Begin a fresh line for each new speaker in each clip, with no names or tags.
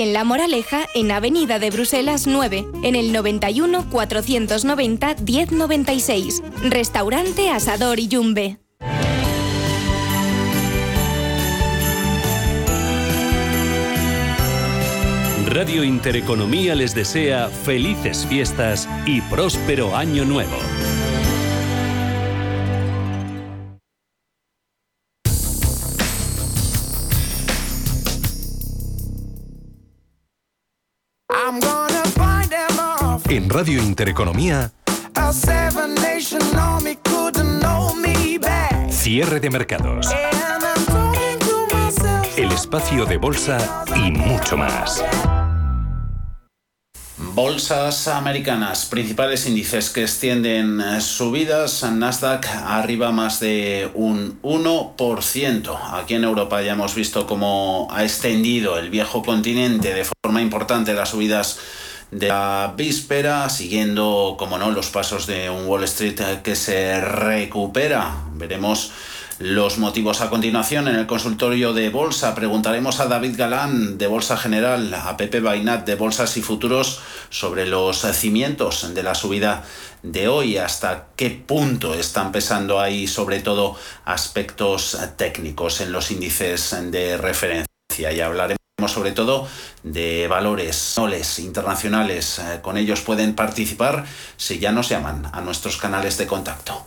en La Moraleja, en Avenida de Bruselas 9, en el 91 490 1096. Restaurante Asador Iyumbe.
Radio Intereconomía les desea felices fiestas y próspero año nuevo.
En Radio Intereconomía, cierre de mercados. El espacio de bolsa y mucho más.
Bolsas americanas, principales índices que extienden subidas, Nasdaq arriba más de un 1%. Aquí en Europa ya hemos visto cómo ha extendido el viejo continente de forma importante las subidas de la víspera, siguiendo, como no, los pasos de un Wall Street que se recupera. Veremos los motivos a continuación en el consultorio de Bolsa. Preguntaremos a David Galán de Bolsa General, a Pepe Bainat de Bolsas y Futuros sobre los cimientos de la subida de hoy, hasta qué punto están pesando ahí sobre todo aspectos técnicos en los índices de referencia. Y hablaremos sobre todo de valores internacionales. Eh, con ellos pueden participar si ya nos llaman a nuestros canales de contacto.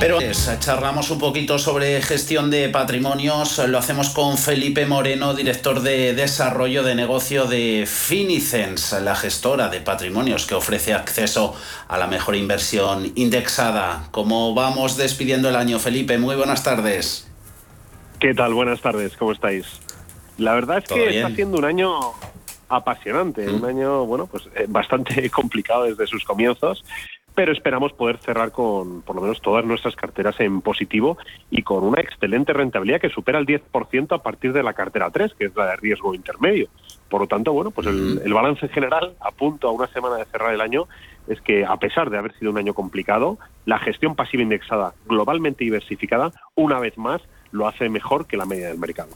Pero charlamos un poquito sobre gestión de patrimonios. Lo hacemos con Felipe Moreno, director de desarrollo de negocio de Finicens, la gestora de patrimonios que ofrece acceso a la mejor inversión indexada. ¿Cómo vamos despidiendo el año, Felipe? Muy buenas tardes.
¿Qué tal? Buenas tardes, ¿cómo estáis? La verdad es que está siendo un año apasionante, un mm. año, bueno, pues eh, bastante complicado desde sus comienzos, pero esperamos poder cerrar con por lo menos todas nuestras carteras en positivo y con una excelente rentabilidad que supera el 10% a partir de la cartera 3, que es la de riesgo intermedio. Por lo tanto, bueno, pues el, el balance general, a punto a una semana de cerrar el año, es que a pesar de haber sido un año complicado, la gestión pasiva indexada globalmente diversificada, una vez más, lo hace mejor que la media del mercado.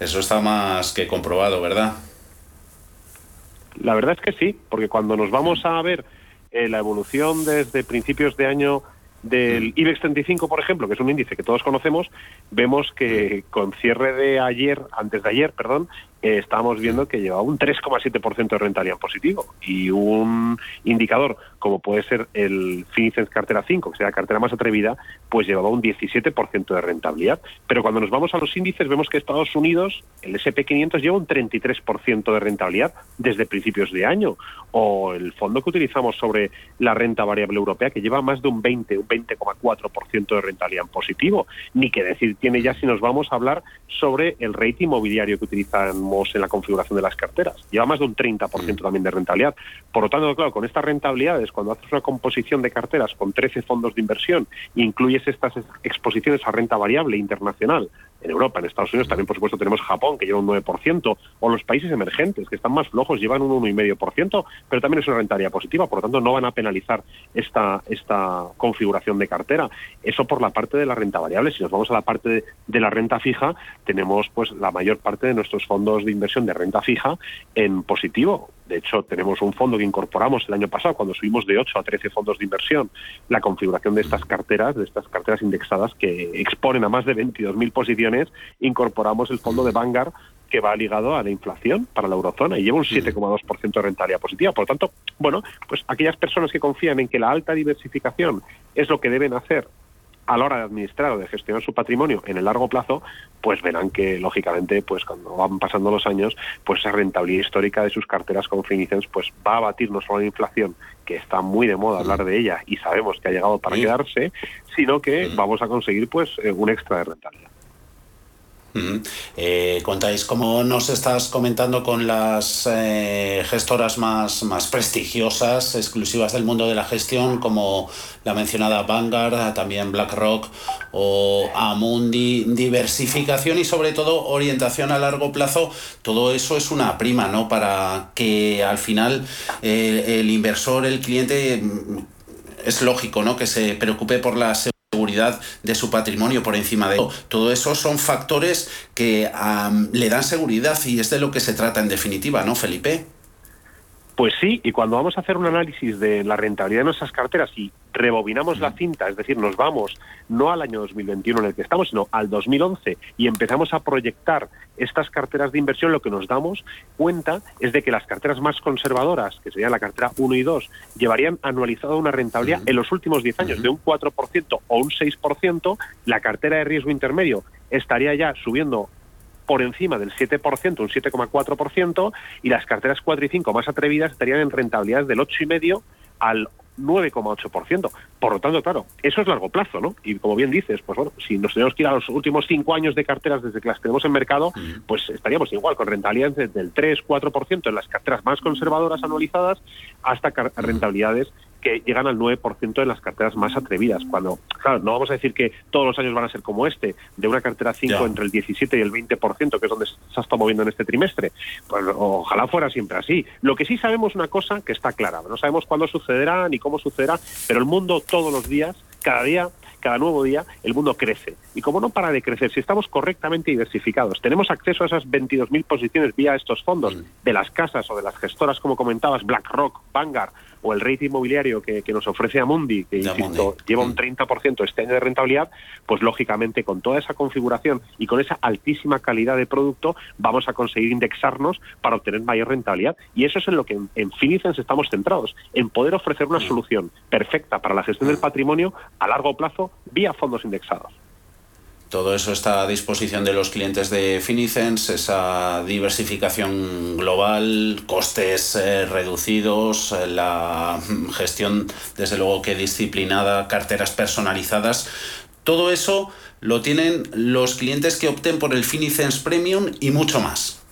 Eso está más que comprobado, ¿verdad?
La verdad es que sí, porque cuando nos vamos a ver eh, la evolución desde principios de año del mm. IBEX 35, por ejemplo, que es un índice que todos conocemos, vemos que con cierre de ayer, antes de ayer, perdón, eh, estábamos viendo que llevaba un 3,7% de rentabilidad positivo y un indicador como puede ser el Finicens Cartera 5, que sea la cartera más atrevida, pues llevaba un 17% de rentabilidad. Pero cuando nos vamos a los índices vemos que Estados Unidos, el SP500 lleva un 33% de rentabilidad desde principios de año, o el fondo que utilizamos sobre la renta variable europea que lleva más de un 20, un 20,4% de rentabilidad en positivo. Ni que decir tiene ya si nos vamos a hablar sobre el rating inmobiliario que en la configuración de las carteras. Lleva más de un 30% también de rentabilidad. Por lo tanto, claro, con estas rentabilidades, cuando haces una composición de carteras con 13 fondos de inversión e incluyes estas exposiciones a renta variable internacional, en Europa, en Estados Unidos también, por supuesto, tenemos Japón, que lleva un 9%, o los países emergentes, que están más flojos, llevan un 1,5%, pero también es una rentabilidad positiva, por lo tanto, no van a penalizar esta, esta configuración de cartera. Eso por la parte de la renta variable. Si nos vamos a la parte de, la renta fija, tenemos pues la mayor parte de nuestros fondos de inversión de renta fija en positivo. De hecho, tenemos un fondo que incorporamos el año pasado, cuando subimos de 8 a 13 fondos de inversión, la configuración de estas carteras, de estas carteras indexadas que exponen a más de 22.000 posiciones, incorporamos el fondo de Vanguard que va ligado a la inflación para la eurozona y lleva un 7,2% de rentabilidad positiva. Por lo tanto, bueno, pues aquellas personas que confían en que la alta diversificación es lo que deben hacer a la hora de administrar o de gestionar su patrimonio en el largo plazo, pues verán que lógicamente, pues cuando van pasando los años, pues esa rentabilidad histórica de sus carteras con Finicens, pues va a batir no solo la inflación, que está muy de moda hablar de ella y sabemos que ha llegado para quedarse, sino que vamos a conseguir pues eh, un extra de rentabilidad.
Eh, contáis, como nos estás comentando, con las eh, gestoras más, más prestigiosas, exclusivas del mundo de la gestión, como la mencionada Vanguard, también BlackRock o Amundi, diversificación y sobre todo orientación a largo plazo, todo eso es una prima, ¿no? Para que al final eh, el inversor, el cliente, mm, es lógico, ¿no? Que se preocupe por la seguridad de su patrimonio por encima de todo. Todo eso son factores que le dan seguridad y es de lo que se trata en definitiva, ¿no, Felipe?
Pues sí, y cuando vamos a hacer un análisis de la rentabilidad de nuestras carteras y rebobinamos la cinta, es decir, nos vamos no al año 2021 en el que estamos, sino al 2011 y empezamos a proyectar estas carteras de inversión, lo que nos damos cuenta es de que las carteras más conservadoras, que serían la cartera 1 y 2, llevarían anualizado una rentabilidad en los últimos 10 años de un 4% o un 6%, la cartera de riesgo intermedio estaría ya subiendo por encima del 7%, un 7,4%, y las carteras 4 y 5 más atrevidas estarían en rentabilidades del 8,5 al 9,8%. Por lo tanto, claro, eso es largo plazo, ¿no? Y como bien dices, pues bueno, si nos tenemos que ir a los últimos cinco años de carteras desde que las tenemos en mercado, pues estaríamos igual, con rentabilidades desde el 3-4% en las carteras más conservadoras anualizadas hasta rentabilidades que llegan al 9% en las carteras más atrevidas. Cuando, claro, no vamos a decir que todos los años van a ser como este, de una cartera 5 entre el 17 y el 20%, que es donde se ha estado moviendo en este trimestre. Pues ojalá fuera siempre así. Lo que sí sabemos una cosa que está clara, no sabemos cuándo sucederá ni cómo sucederá, pero el mundo todos los días, cada día, cada nuevo día, el mundo crece. Y como no para de crecer, si estamos correctamente diversificados, tenemos acceso a esas 22.000 posiciones vía estos fondos mm. de las casas o de las gestoras, como comentabas, BlackRock, Vanguard, o el rate inmobiliario que, nos ofrece Amundi, que insisto, lleva un 30% mm. este año de rentabilidad, pues lógicamente con toda esa configuración y con esa altísima calidad de producto vamos a conseguir indexarnos para obtener mayor rentabilidad. Y eso es en lo que en, en Finicens estamos centrados, en poder ofrecer una mm. solución perfecta para la gestión del patrimonio a largo plazo vía fondos indexados.
Todo eso está a disposición de los clientes de Finicens, esa diversificación global, costes eh, reducidos, eh, la gestión, desde luego que disciplinada, carteras personalizadas. Todo eso lo tienen los clientes que opten por el Finicens Premium y mucho más.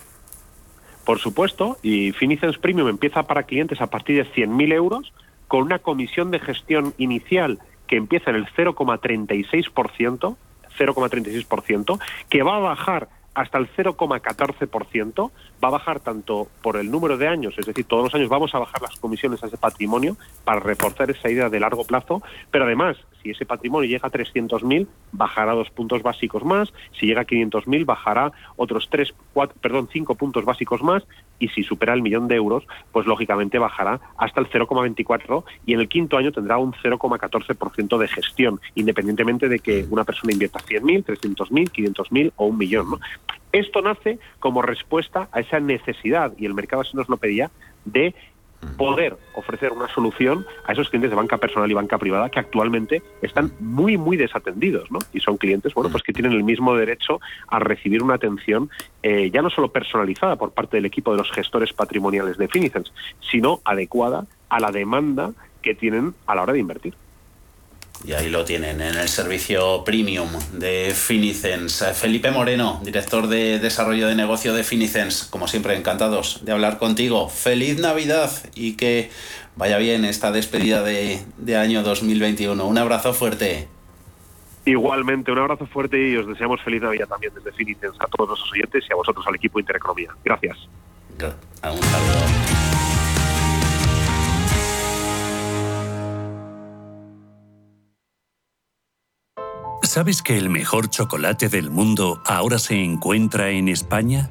Por supuesto, y Finicens Premium empieza para clientes a partir de 100.000 euros con una comisión de gestión inicial que empieza en el 0,36%, 0,36%, que va a bajar hasta el 0,14%, va a bajar tanto por el número de años, es decir, todos los años vamos a bajar las comisiones a ese patrimonio para reforzar esa idea de largo plazo, pero además, si ese patrimonio llega a 300.000, bajará dos puntos básicos más, si llega a 500.000, bajará otros tres, cuatro, perdón, cinco puntos básicos más, y si supera el millón de euros, pues lógicamente bajará hasta el 0,24 y en el quinto año tendrá un 0,14% de gestión, independientemente de que una persona invierta 100.000, 300.000, 500.000 o un millón. Esto nace como respuesta a esa necesidad, y el mercado así nos lo pedía, de poder ofrecer una solución a esos clientes de banca personal y banca privada que actualmente están muy muy desatendidos ¿no? y son clientes bueno pues que tienen el mismo derecho a recibir una atención eh, ya no solo personalizada por parte del equipo de los gestores patrimoniales de Finicens sino adecuada a la demanda que tienen a la hora de invertir.
Y ahí lo tienen, en el servicio premium de Finicens. Eh, Felipe Moreno, director de desarrollo de negocio de Finicens. Como siempre, encantados de hablar contigo. Feliz Navidad y que vaya bien esta despedida de, de año 2021. Un abrazo fuerte.
Igualmente, un abrazo fuerte y os deseamos feliz Navidad también desde Finicens a todos los oyentes y a vosotros, al equipo Intereconomía. Gracias.
Un saludo.
¿Sabes que el mejor chocolate del mundo ahora se encuentra en España?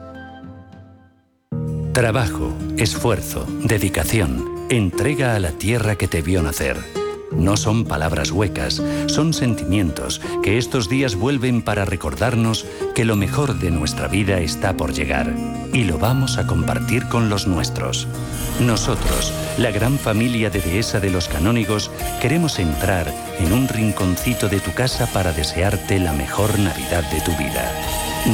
Trabajo, esfuerzo, dedicación, entrega a la tierra que te vio nacer. No son palabras huecas, son sentimientos que estos días vuelven para recordarnos que lo mejor de nuestra vida está por llegar y lo vamos a compartir con los nuestros. Nosotros, la gran familia de Dehesa de los Canónigos, queremos entrar en un rinconcito de tu casa para desearte la mejor Navidad de tu vida.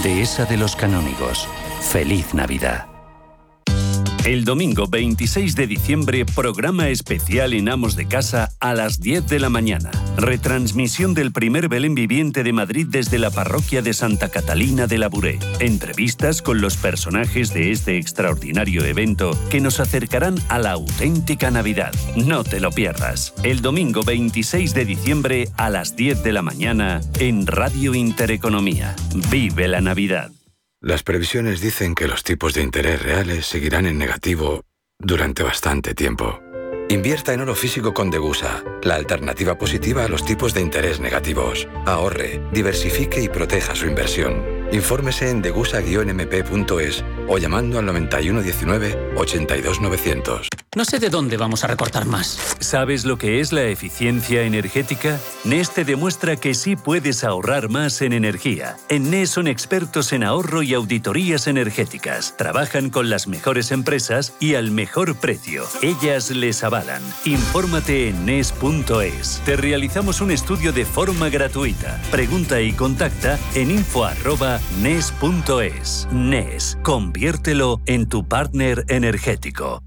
Dehesa de los Canónigos, feliz Navidad. El domingo 26 de diciembre, programa especial en Amos de Casa a las 10 de la mañana. Retransmisión del primer Belén viviente de Madrid desde la parroquia de Santa Catalina de la Buré. Entrevistas con los personajes de este extraordinario evento que nos acercarán a la auténtica Navidad. No te lo pierdas. El domingo 26 de diciembre a las 10 de la mañana en Radio Intereconomía. Vive la Navidad.
Las previsiones dicen que los tipos de interés reales seguirán en negativo durante bastante tiempo. Invierta en oro físico con Degusa, la alternativa positiva a los tipos de interés negativos. Ahorre, diversifique y proteja su inversión. Infórmese en degusa-mp.es o llamando al 9119 82900.
No sé de dónde vamos a recortar más.
¿Sabes lo que es la eficiencia energética? NES te demuestra que sí puedes ahorrar más en energía. En NES son expertos en ahorro y auditorías energéticas. Trabajan con las mejores empresas y al mejor precio. Ellas les avalan. Infórmate en NES.es. Te realizamos un estudio de forma gratuita. Pregunta y contacta en info nes.es. NES, conviértelo en tu partner energético.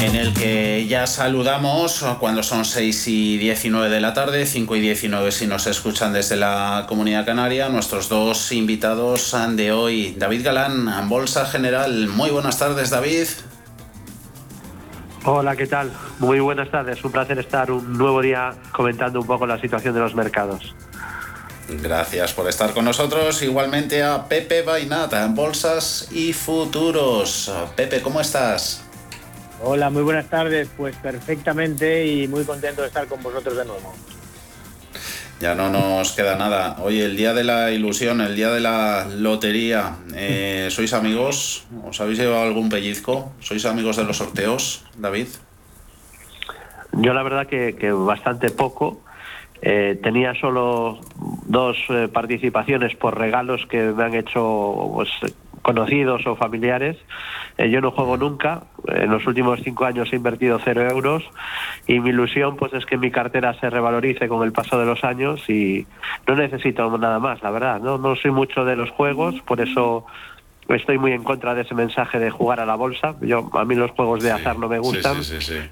En el que ya saludamos cuando son 6 y 19 de la tarde, 5 y 19 si nos escuchan desde la Comunidad Canaria, nuestros dos invitados de hoy, David Galán, Bolsa General. Muy buenas tardes, David.
Hola, ¿qué tal? Muy buenas tardes. Un placer estar un nuevo día comentando un poco la situación de los mercados.
Gracias por estar con nosotros. Igualmente a Pepe Bainata, Bolsas y Futuros. Pepe, ¿cómo estás?
Hola, muy buenas tardes. Pues perfectamente y muy contento de estar con vosotros de nuevo.
Ya no nos queda nada. Hoy el día de la ilusión, el día de la lotería. Eh, ¿Sois amigos? ¿Os habéis llevado algún pellizco? ¿Sois amigos de los sorteos, David?
Yo la verdad que, bastante poco. Eh, tenía solo dos eh, participaciones por regalos que me han hecho pues, conocidos o familiares. Eh, yo no juego nunca. En los últimos cinco años he invertido cero euros y mi ilusión pues es que mi cartera se revalorice con el paso de los años y no necesito nada más, la verdad. No, no soy mucho de los juegos, por eso estoy muy en contra de ese mensaje de jugar a la bolsa. Yo a mí los juegos de azar no me gustan.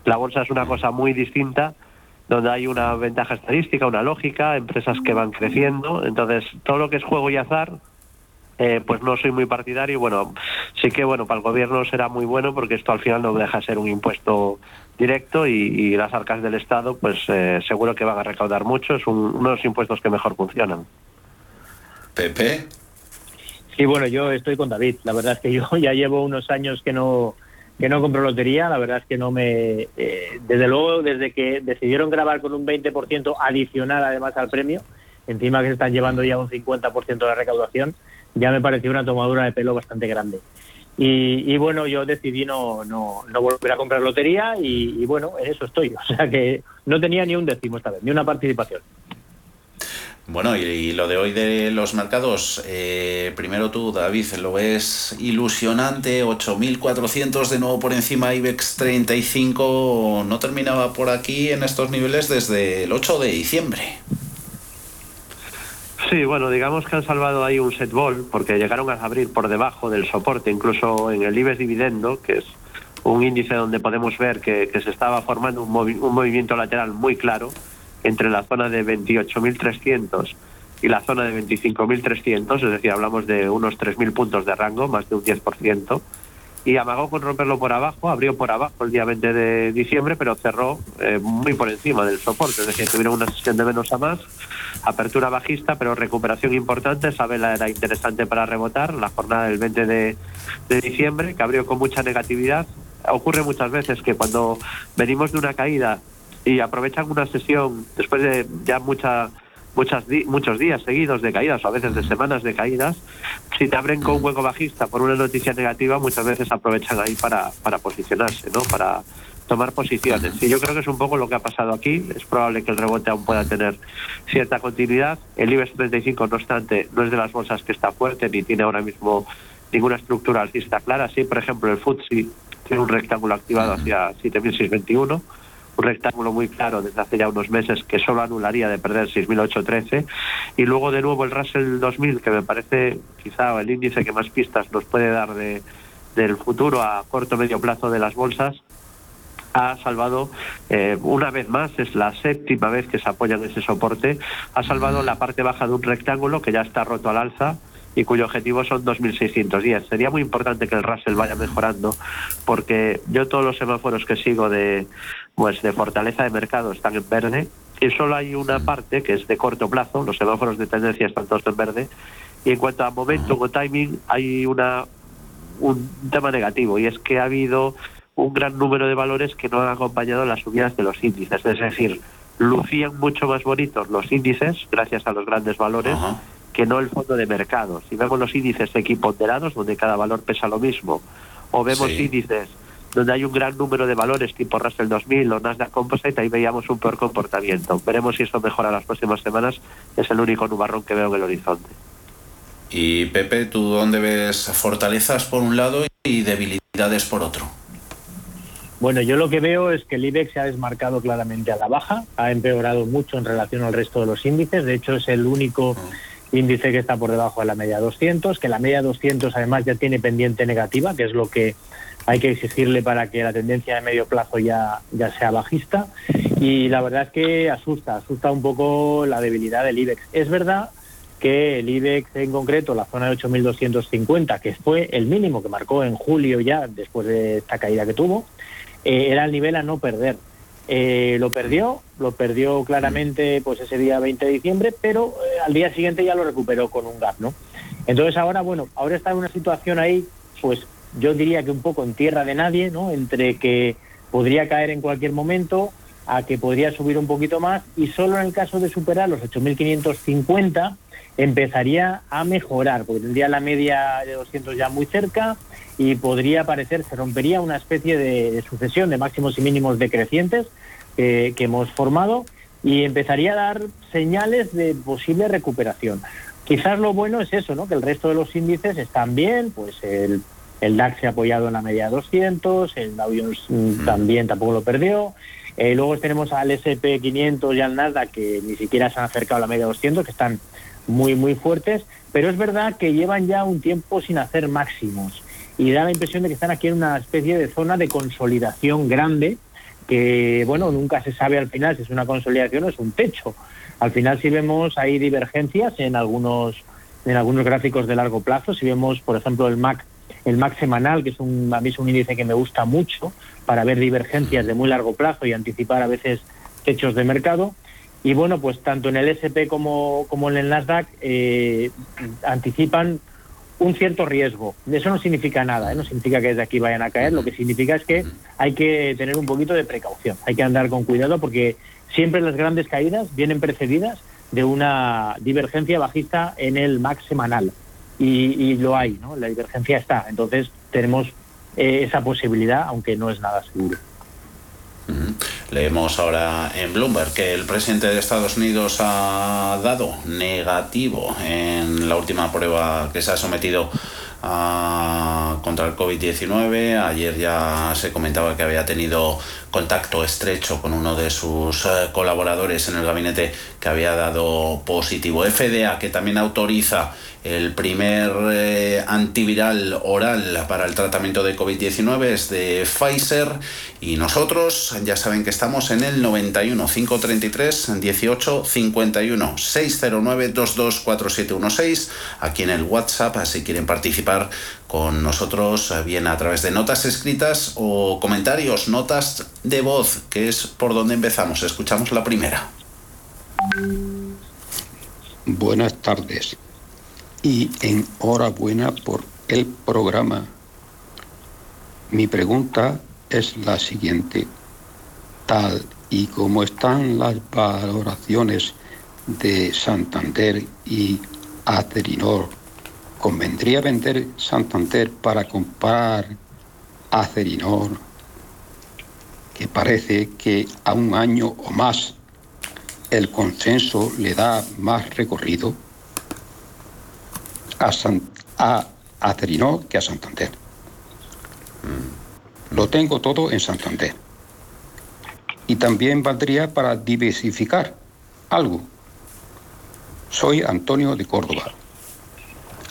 la bolsa es una cosa muy distinta donde hay una ventaja estadística, una lógica, empresas que van creciendo. Entonces, todo lo que es juego y azar, eh, pues no soy muy partidario. Bueno, sí que bueno, para el gobierno será muy bueno porque esto al final no deja de ser un impuesto directo y, las arcas del Estado, pues eh, seguro que van a recaudar mucho. Es uno de los impuestos que mejor funcionan.
Pepe.
Sí, bueno, yo estoy con David. La verdad es que yo ya llevo unos años que no que no compro lotería, la verdad es que no me... Eh, desde luego, desde que decidieron grabar con un 20% adicional además al premio, encima que se están llevando ya un 50% de la recaudación, ya me pareció una tomadura de pelo bastante grande. Y, bueno, yo decidí no, no, no, volver a comprar lotería y, y bueno, en eso estoy. O sea que no tenía ni un décimo esta vez, ni una participación.
Bueno, y, lo de hoy de los mercados, eh, primero tú, David, lo ves ilusionante, 8.400 de nuevo por encima, IBEX 35, no terminaba por aquí en estos niveles desde el 8 de diciembre.
Sí, bueno, digamos que han salvado ahí un set ball porque llegaron a abrir por debajo del soporte, incluso en el IBEX dividendo, que es un índice donde podemos ver que, se estaba formando un movimiento lateral muy claro entre la zona de 28.300 y la zona de 25.300, es decir, hablamos de unos 3.000 puntos de rango, más de un 10%, y amagó con romperlo por abajo, abrió por abajo el día 20 de diciembre, pero cerró eh, muy por encima del soporte, es decir, tuvieron una sesión de menos a más, apertura bajista, pero recuperación importante, esa vela era interesante para rebotar, la jornada del 20 de, de diciembre, que abrió con mucha negatividad. Ocurre muchas veces que cuando venimos de una caída y aprovechan una sesión después de ya mucha, muchas muchos días seguidos de caídas o a veces de semanas de caídas, si te abren con un hueco bajista por una noticia negativa, muchas veces aprovechan ahí para, para posicionarse, ¿no? Para tomar posiciones. Y yo creo que es un poco lo que ha pasado aquí. Es probable que el rebote aún pueda tener cierta continuidad. El IBEX 35, no obstante, no es de las bolsas que está fuerte ni tiene ahora mismo ninguna estructura alcista clara. Sí, por ejemplo, el FTSE tiene un rectángulo activado hacia 7.621 un rectángulo muy claro desde hace ya unos meses que solo anularía de perder 6.813 y luego de nuevo el Russell 2000 que me parece quizá el índice que más pistas nos puede dar de, del futuro a corto medio plazo de las bolsas ha salvado eh, una vez más, es la séptima vez que se apoya en ese soporte, ha salvado la parte baja de un rectángulo que ya está roto al alza y cuyo objetivo son 2.610. Sería muy importante que el Russell vaya mejorando porque yo todos los semáforos que sigo de, pues de fortaleza de mercado están en verde y solo hay una parte que es de corto plazo, los semáforos de tendencia están todos en verde. Y en cuanto a momento o timing hay una un tema negativo y es que ha habido un gran número de valores que no han acompañado las subidas de los índices, es decir, lucían mucho más bonitos los índices gracias a los grandes valores que no el fondo de mercado. Si vemos los índices equiponderados donde cada valor pesa lo mismo o vemos índices donde hay un gran número de valores tipo Russell 2000 o Nasdaq Composite, ahí veíamos un peor comportamiento. Veremos si esto mejora las próximas semanas, es el único nubarrón que veo en el horizonte.
Y Pepe, ¿tú dónde ves fortalezas por un lado y debilidades por otro?
Bueno, yo lo que veo es que el IBEX se ha desmarcado claramente a la baja, ha empeorado mucho en relación al resto de los índices, de hecho es el único índice que está por debajo de la media 200, que la media 200 además ya tiene pendiente negativa, que es lo que hay que exigirle para que la tendencia de medio plazo ya, ya sea bajista. Y la verdad es que asusta, asusta un poco la debilidad del IBEX. Es verdad que el IBEX en concreto, la zona de 8.250, que fue el mínimo que marcó en julio ya después de esta caída que tuvo, eh, era el nivel a no perder. Eh, lo perdió, lo perdió claramente pues ese día 20 de diciembre, pero eh, al día siguiente ya lo recuperó con un gap, ¿no? Entonces ahora, bueno, ahora está en una situación ahí, pues yo diría que un poco en tierra de nadie, ¿no? Entre que podría caer en cualquier momento a que podría subir un poquito más y solo en el caso de superar los 8.550 empezaría a mejorar, porque tendría la media de 200 ya muy cerca y podría aparecer, se rompería una especie de, sucesión de máximos y mínimos decrecientes que hemos formado y empezaría a dar señales de posible recuperación. Quizás lo bueno es eso, ¿no? que el resto de los índices están bien, pues el, el DAX se ha apoyado en la media de 200, el Dow Jones mm, también tampoco lo perdió. Eh, luego tenemos al SP500 y al Nasdaq que ni siquiera se han acercado a la media de 200, que están muy, muy fuertes, pero es verdad que llevan ya un tiempo sin hacer máximos y da la impresión de que están aquí en una especie de zona de consolidación grande que, bueno, nunca se sabe al final si es una consolidación o es un techo. Al final si vemos hay divergencias en algunos en algunos gráficos de largo plazo, si vemos por ejemplo el MAC el MAC semanal, que es un, a mí es un índice que me gusta mucho para ver divergencias de muy largo plazo y anticipar a veces techos de mercado. Y bueno, pues tanto en el SP como, como en el Nasdaq eh, anticipan un cierto riesgo. Eso no significa nada, ¿eh? no significa que desde aquí vayan a caer, lo que significa es que hay que tener un poquito de precaución, hay que andar con cuidado porque siempre las grandes caídas vienen precedidas de una divergencia bajista en el MAX semanal. Y, lo hay, ¿no? La divergencia está. Entonces tenemos eh, esa posibilidad, aunque no es nada seguro.
Leemos ahora en Bloomberg que el presidente de Estados Unidos ha dado negativo en la última prueba que se ha sometido contra el COVID-19. Ayer ya se comentaba que había tenido contacto estrecho con uno de sus eh, colaboradores en el gabinete que había dado positivo. FDA, que también autoriza el primer eh, antiviral oral para el tratamiento de COVID-19 es de Pfizer y nosotros ya saben que estamos en el 91 533 18 51 609 224716 aquí en el WhatsApp si quieren participar con nosotros bien a través de notas escritas o comentarios, notas de voz, que es por donde empezamos. Escuchamos la primera.
Buenas tardes y enhorabuena por el programa. Mi pregunta es la siguiente. Tal y como están las valoraciones de Santander y Acerinor, ¿convendría vender Santander para comprar Acerinor, que parece que a un año o más el consenso le da más recorrido? a, San, a, que a Santander. Lo tengo todo en Santander. Y también valdría para diversificar algo. Soy Antonio de Córdoba.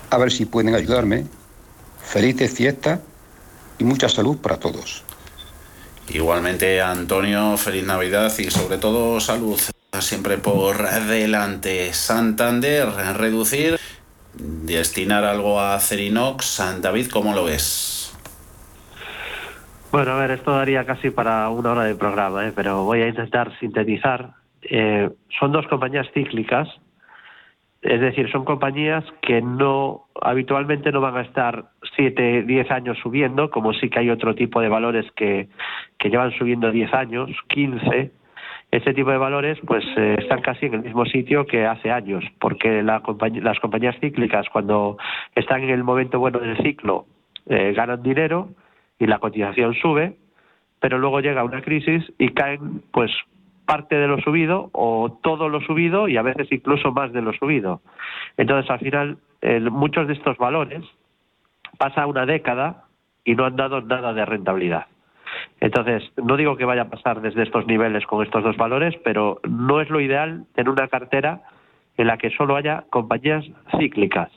A ver si pueden ayudarme. Felices fiestas y mucha salud para todos.
Igualmente, Antonio, feliz Navidad y sobre todo salud siempre por delante. Santander, reducir destinar algo a Cerinox. David, ¿cómo lo ves?
Bueno, a ver, esto daría casi para una hora de programa, ¿eh? pero voy a intentar sintetizar. Eh, son dos compañías cíclicas, es decir, son compañías que no habitualmente no van a estar 7, 10 años subiendo, como sí que hay otro tipo de valores que, que llevan subiendo 10 años, 15, ese tipo de valores pues eh, están casi en el mismo sitio que hace años, porque las compañías cíclicas cuando están en el momento bueno del ciclo eh, ganan dinero y la cotización sube, pero luego llega una crisis y caen pues parte de lo subido o todo lo subido y a veces incluso más de lo subido. Entonces al final muchos de estos valores pasa una década y no han dado nada de rentabilidad. Entonces, no digo que vaya a pasar desde estos niveles con estos dos valores, pero no es lo ideal tener una cartera en la que solo haya compañías cíclicas.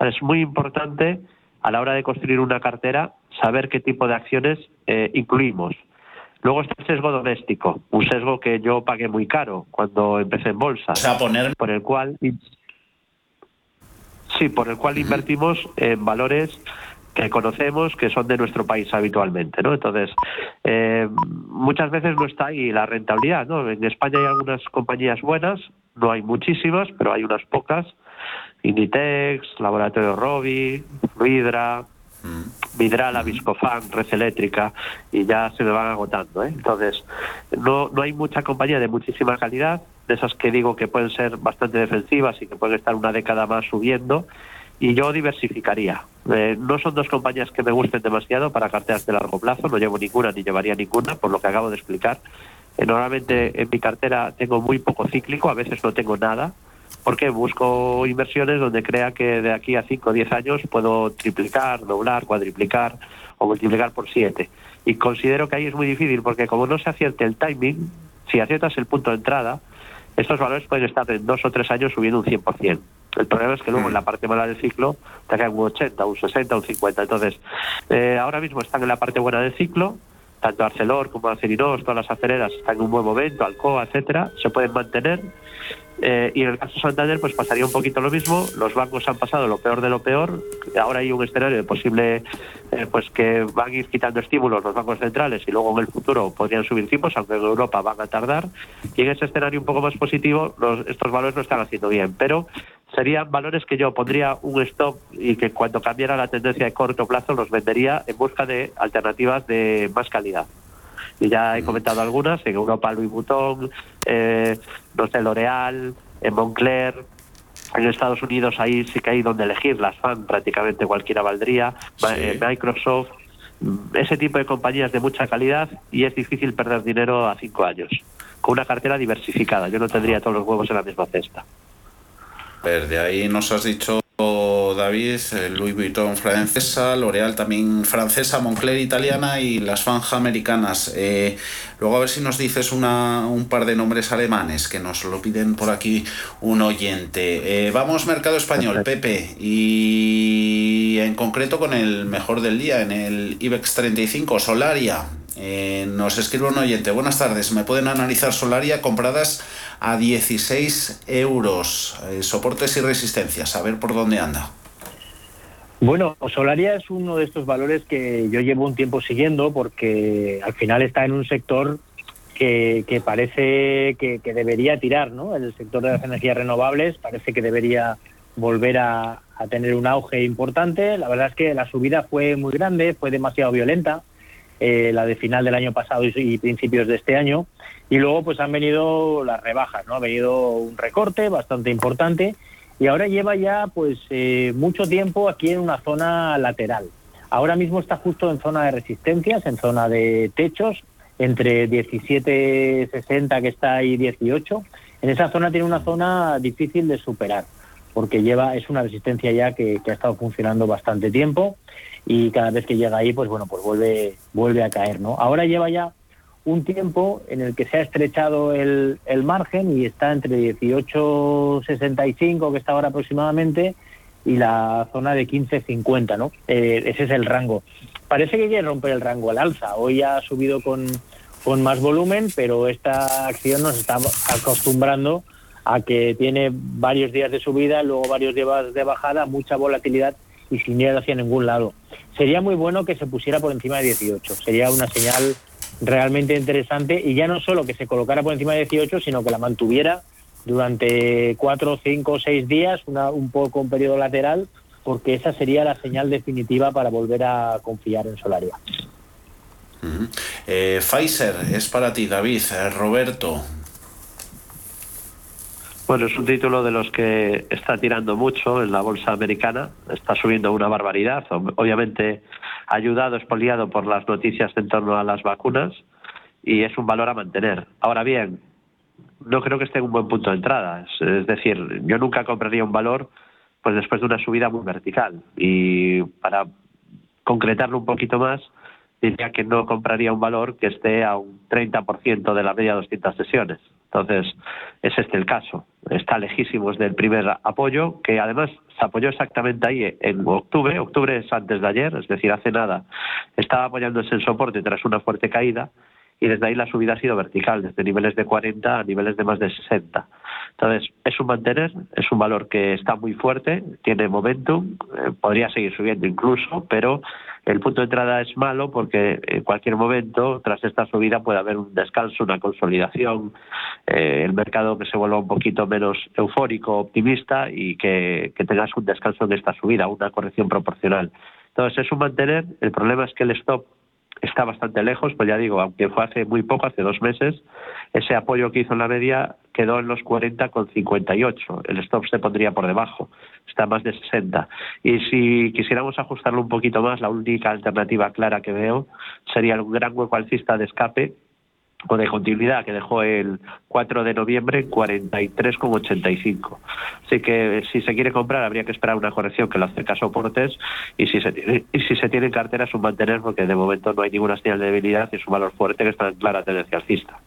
Es muy importante a la hora de construir una cartera saber qué tipo de acciones eh, incluimos. Luego está el sesgo doméstico, un sesgo que yo pagué muy caro cuando empecé en bolsa,
o sea, poner...
por el cual sí, por el cual invertimos en valores que conocemos que son de nuestro país habitualmente, ¿no? Entonces, eh, muchas veces no está ahí la rentabilidad, ¿no? En España hay algunas compañías buenas, no hay muchísimas, pero hay unas pocas, Inditex, Laboratorio Robi, mm. Vidrala, Viscofan, Red Eléctrica, y ya se me van agotando, ¿eh? Entonces, no, no hay mucha compañía de muchísima calidad, de esas que digo que pueden ser bastante defensivas y que pueden estar una década más subiendo, y yo diversificaría. Eh, no son dos compañías que me gusten demasiado para carteras de largo plazo, no llevo ninguna ni llevaría ninguna, por lo que acabo de explicar, Eh, normalmente en mi cartera tengo muy poco cíclico, a veces no tengo nada, porque busco inversiones donde crea que de aquí a 5 o 10 años puedo triplicar, doblar, cuadriplicar o multiplicar por 7. Y considero que ahí es muy difícil porque como no se acierte el timing, si aciertas el punto de entrada, estos valores pueden estar en dos o tres años subiendo un 100%. El problema es que luego en la mm. parte mala del ciclo te caen un 80, un 60, un 50. Entonces, eh, ahora mismo están en la parte buena del ciclo, tanto Arcelor como Acerinos, todas las acereras están en un buen momento, Alcoa, etcétera, se pueden mantener eh, y en el caso de Santander, pues pasaría un poquito lo mismo. Los bancos han pasado lo peor de lo peor. Ahora hay un escenario de posible, eh, pues que van a ir quitando estímulos los bancos centrales y luego en el futuro podrían subir tipos, aunque en Europa van a tardar. Y en ese escenario un poco más positivo, estos valores no están haciendo bien. Pero serían valores que yo pondría un stop y que cuando cambiara la tendencia de corto plazo los vendería en busca de alternativas de más calidad y ya he comentado algunas, en Europa Louis Vuitton, eh, no sé, L'Oreal, en Moncler, en Estados Unidos ahí sí que hay donde elegir, las fan prácticamente cualquiera valdría, eh, Microsoft, ese tipo de compañías de mucha calidad y es difícil perder dinero a cinco años, con una cartera diversificada, yo no tendría todos los huevos en la misma cesta.
De ahí nos has dicho David, eh, Louis Vuitton francesa, L'Oreal también francesa, Moncler italiana y las Fanja americanas. Eh, luego a ver si nos dices una, un par de nombres alemanes que nos lo piden por aquí un oyente. Eh, vamos mercado español, Pepe, y en concreto con el mejor del día, en el IBEX 35, Solaria. nos escribe un oyente, buenas tardes, ¿me pueden analizar Solaria compradas a 16 euros? soportes y resistencias, a ver por dónde anda.
Bueno, Solaria es uno de estos valores que yo llevo un tiempo siguiendo porque al final está en un sector que, parece que, debería tirar, ¿no? El sector de las energías renovables parece que debería volver a, tener un auge importante. La verdad es que la subida fue muy grande, fue demasiado violenta, eh, la de final del año pasado y, y, principios de este año. Y luego pues han venido las rebajas, ¿no? Ha venido un recorte bastante importante y ahora lleva ya pues eh, mucho tiempo aquí en una zona lateral. Ahora mismo está justo en zona de resistencias, en zona de techos, entre 17,60 que está ahí 18. En esa zona tiene una zona difícil de superar, porque lleva es una resistencia ya que, ha estado funcionando bastante tiempo y cada vez que llega ahí, pues bueno, pues vuelve vuelve a caer, ¿no? Ahora lleva ya un tiempo en el que se ha estrechado el, el margen y está entre 18,65 que está ahora aproximadamente y la zona de 15,50, ¿no? Eh, ese es el rango. Parece que quiere romper el rango al alza. Hoy ha subido con, con más volumen, pero esta acción nos está acostumbrando a que tiene varios días de subida, luego varios días de bajada, mucha volatilidad y sin ir hacia ningún lado. Sería muy bueno que se pusiera por encima de 18. Sería una señal realmente interesante y ya no solo que se colocara por encima de 18, sino que la mantuviera durante cuatro, cinco, seis días, una, un poco un periodo lateral, porque esa sería la señal definitiva para volver a confiar en Solaria.
Eh, Pfizer es para ti, David. Eh, Roberto.
Bueno, es un título de los que está tirando mucho en la bolsa americana, está subiendo una barbaridad. Obviamente ayudado, expoliado por las noticias en torno a las vacunas y es un valor a mantener. Ahora bien, no creo que esté en un buen punto de entrada. Es, decir, yo nunca compraría un valor pues después de una subida muy vertical. Y para concretarlo un poquito más, diría que no compraría un valor que esté a un 30% de la media de 200 sesiones. Entonces, es este el caso. Está lejísimos del primer apoyo, que además se apoyó exactamente ahí en octubre. Octubre es antes de ayer, es decir, hace nada. Estaba apoyándose en soporte tras una fuerte caída y desde ahí la subida ha sido vertical, desde niveles de 40 a niveles de más de 60. Entonces, es un mantener, es un valor que está muy fuerte, tiene momentum, eh, podría seguir subiendo incluso, pero el punto de entrada es malo porque en cualquier momento, tras esta subida, puede haber un descanso, una consolidación, eh, el mercado que se vuelva un poquito menos eufórico, optimista y que, que tengas un descanso en esta subida, una corrección proporcional. Entonces, es un mantener. El problema es que el stop está bastante lejos, pues ya digo, aunque fue hace muy poco, hace dos meses, ese apoyo que hizo en la media quedó en los 40 con 58. El stop se pondría por debajo, está más de 60. Y si quisiéramos ajustarlo un poquito más, la única alternativa clara que veo sería un gran hueco alcista de escape o de continuidad que dejó el 4 de noviembre 43,85. Así que si se quiere comprar habría que esperar una corrección que lo acerca a soportes y si se tiene, y si se tiene en cartera un mantener porque de momento no hay ninguna señal de debilidad y es un valor fuerte que está en clara tendencia alcista.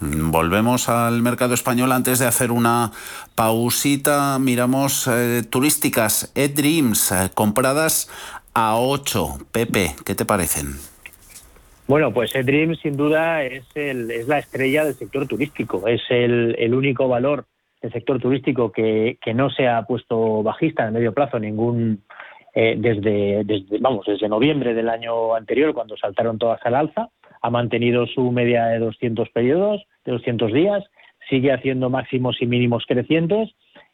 Volvemos al mercado español antes de hacer una pausita. Miramos eh, turísticas, eDreams, eh, compradas a 8. Pepe, ¿qué te parecen?
Bueno, pues eDreams sin duda es, el, es la estrella del sector turístico. Es el, el único valor del sector turístico que, que, no se ha puesto bajista en medio plazo ningún eh, desde, desde vamos desde noviembre del año anterior cuando saltaron todas al alza. Ha mantenido su media de 200 periodos, de 200 días, sigue haciendo máximos y mínimos crecientes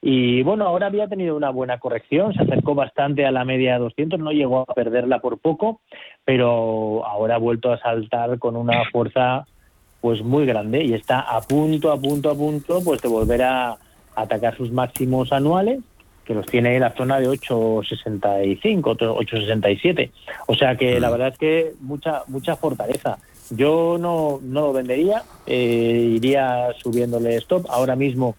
y bueno, ahora había tenido una buena corrección, se acercó bastante a la media de 200, no llegó a perderla por poco, pero ahora ha vuelto a saltar con una fuerza pues muy grande y está a punto, a punto, a punto pues de volver a atacar sus máximos anuales que los tiene en la zona de 8,65, 8,67. O sea que la verdad es que mucha mucha fortaleza. Yo no, no lo vendería, eh, iría subiéndole stop. Ahora mismo,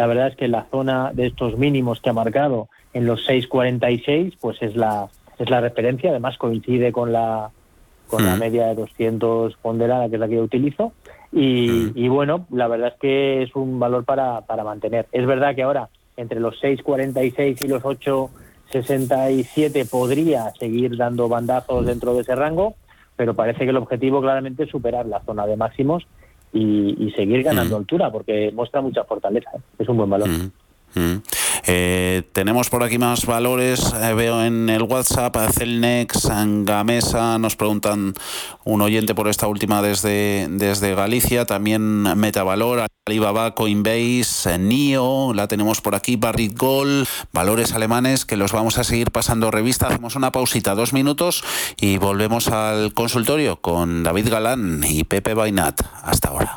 la verdad es que la zona de estos mínimos que ha marcado en los 6.46, pues es la, es la referencia. Además, coincide con la, con la media de 200 ponderada, que es la que yo utilizo. Y, y, bueno, la verdad es que es un valor para, para mantener. Es verdad que ahora, entre los 6.46 y los 8.67, podría seguir dando bandazos dentro de ese rango pero parece que el objetivo claramente es superar la zona de máximos y, seguir ganando altura, porque muestra mucha fortaleza. ¿eh? Es un buen valor.
Eh, tenemos por aquí más valores. Eh, veo en el WhatsApp Celnex, Gamesa, nos preguntan un oyente por esta última desde, desde Galicia, también Metavalor, Alibaba, Coinbase, NIO, la tenemos por aquí, Barrick Gold, valores alemanes que los vamos a seguir pasando revista. Hacemos una pausita, dos minutos y volvemos al consultorio con David Galán y Pepe Bainat. Hasta ahora.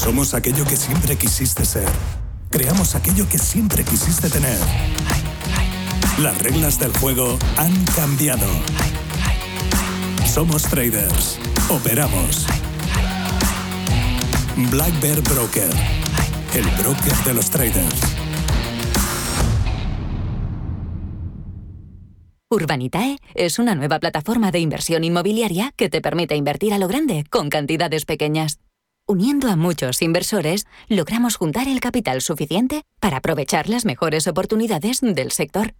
Somos aquello que siempre quisiste ser. Creamos aquello que siempre quisiste tener. Las reglas del juego han cambiado. Somos traders. Operamos. Black Bear Broker. El broker de los traders.
Urbanitae es una nueva plataforma de inversión inmobiliaria que te permite invertir a lo grande con cantidades pequeñas. Uniendo a muchos inversores, logramos juntar el capital suficiente para aprovechar las mejores oportunidades del sector.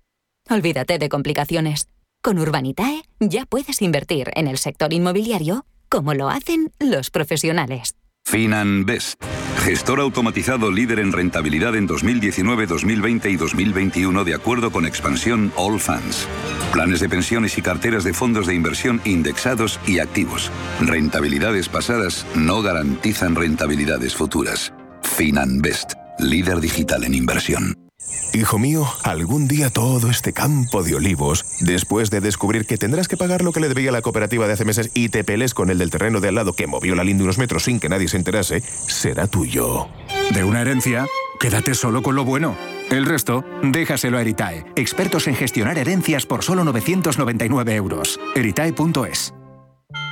Olvídate de complicaciones. Con Urbanitae ya puedes invertir en el sector inmobiliario como lo hacen los profesionales.
FinanBest, gestor automatizado líder en rentabilidad en 2019, 2020 y 2021 de acuerdo con expansión All Funds. Planes de pensiones y carteras de fondos de inversión indexados y activos. Rentabilidades pasadas no garantizan rentabilidades futuras. FinanBest, líder digital en inversión.
Hijo mío, algún día todo este campo de olivos, después de descubrir que tendrás que pagar lo que le debía la cooperativa de hace meses y te peles con el del terreno de al lado que movió la linde unos metros sin que nadie se enterase, será tuyo.
De una herencia, quédate solo con lo bueno. El resto, déjaselo a Eritae, expertos en gestionar herencias por solo 999 euros. Eritae.es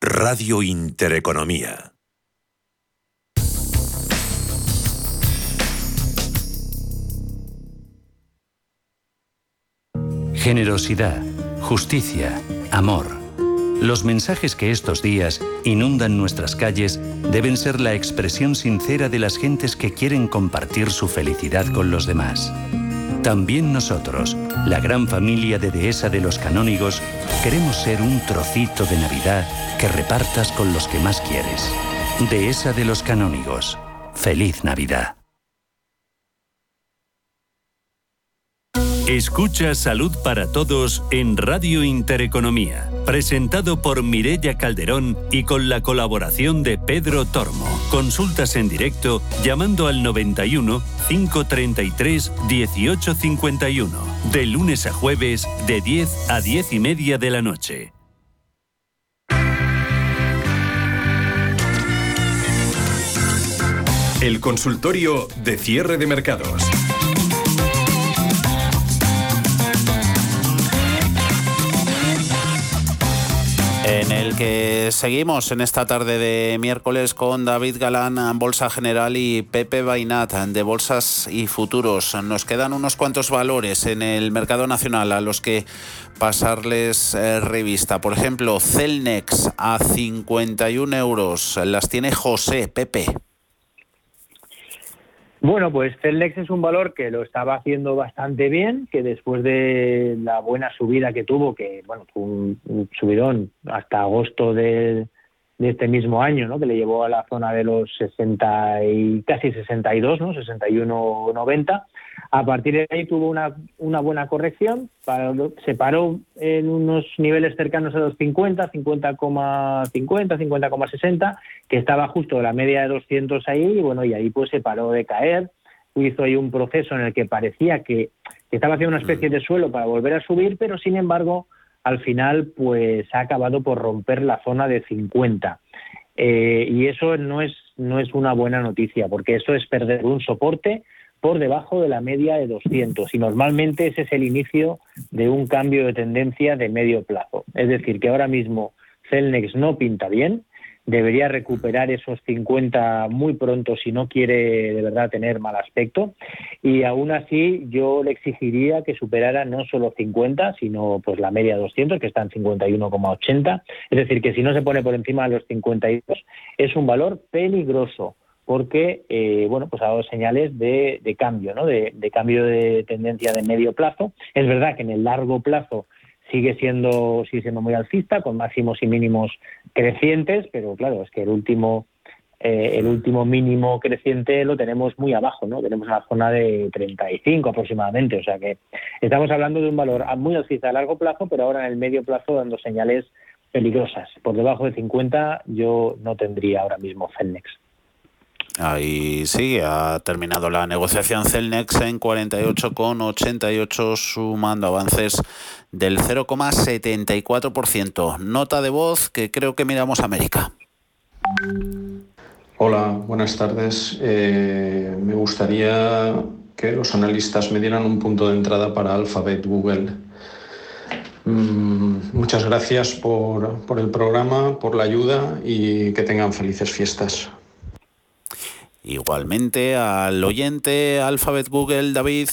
Radio Intereconomía.
Generosidad, justicia, amor. Los mensajes que estos días inundan nuestras calles deben ser la expresión sincera de las gentes que quieren compartir su felicidad con los demás. También nosotros, la gran familia de Dehesa de los Canónigos, queremos ser un trocito de Navidad que repartas con los que más quieres. Dehesa de los Canónigos. Feliz Navidad.
Escucha Salud para Todos en Radio Intereconomía, presentado por Mirella Calderón y con la colaboración de Pedro Tormo. Consultas en directo llamando al 91 533 1851, de lunes a jueves de 10 a 10 y media de la noche.
El consultorio de cierre de mercados.
En el que seguimos en esta tarde de miércoles con David Galán, Bolsa General, y Pepe Bainat, de Bolsas y Futuros. Nos quedan unos cuantos valores en el mercado nacional a los que pasarles eh, revista. Por ejemplo, Celnex a 51 euros. Las tiene José, Pepe.
Bueno, pues Celnex es un valor que lo estaba haciendo bastante bien, que después de la buena subida que tuvo, que bueno, fue un, subidón hasta agosto de, de, este mismo año, ¿no? que le llevó a la zona de los 60 y casi 62, ¿no? 61,90, a partir de ahí tuvo una, una buena corrección, se paró en unos niveles cercanos a los 50, 50,50, 50,60, que estaba justo la media de 200 ahí, y bueno, y ahí pues se paró de caer, hizo ahí un proceso en el que parecía que, estaba haciendo una especie de suelo para volver a subir, pero sin embargo, al final pues ha acabado por romper la zona de 50. Eh, y eso no es, no es una buena noticia, porque eso es perder un soporte, por debajo de la media de 200 y normalmente ese es el inicio de un cambio de tendencia de medio plazo. Es decir, que ahora mismo Celnex no pinta bien, debería recuperar esos 50 muy pronto si no quiere de verdad tener mal aspecto. Y aún así yo le exigiría que superara no solo 50 sino pues la media de 200 que está en 51,80 es decir que si no se pone por encima de los 52 es un valor peligroso porque eh, bueno pues ha dado señales de, cambio, ¿no? De, cambio de tendencia de medio plazo. Es verdad que en el largo plazo sigue siendo sigue siendo muy alcista, con máximos y mínimos crecientes, pero claro es que el último eh, el último mínimo creciente lo tenemos muy abajo, ¿no? Tenemos en la zona de 35 aproximadamente, o sea que estamos hablando de un valor muy alcista a largo plazo, pero ahora en el medio plazo dando señales peligrosas. Por debajo de 50 yo no tendría ahora mismo Celnex.
Ahí sí, ha terminado la negociación Celnex en 48,88 sumando avances del 0,74%. Nota de voz que creo que miramos América.
Hola, buenas tardes. Eh, me gustaría que los analistas me dieran un punto de entrada para Alphabet Google. Mm, muchas gracias por, por el programa, por la ayuda y que tengan felices fiestas.
Igualmente al oyente Alphabet Google, David.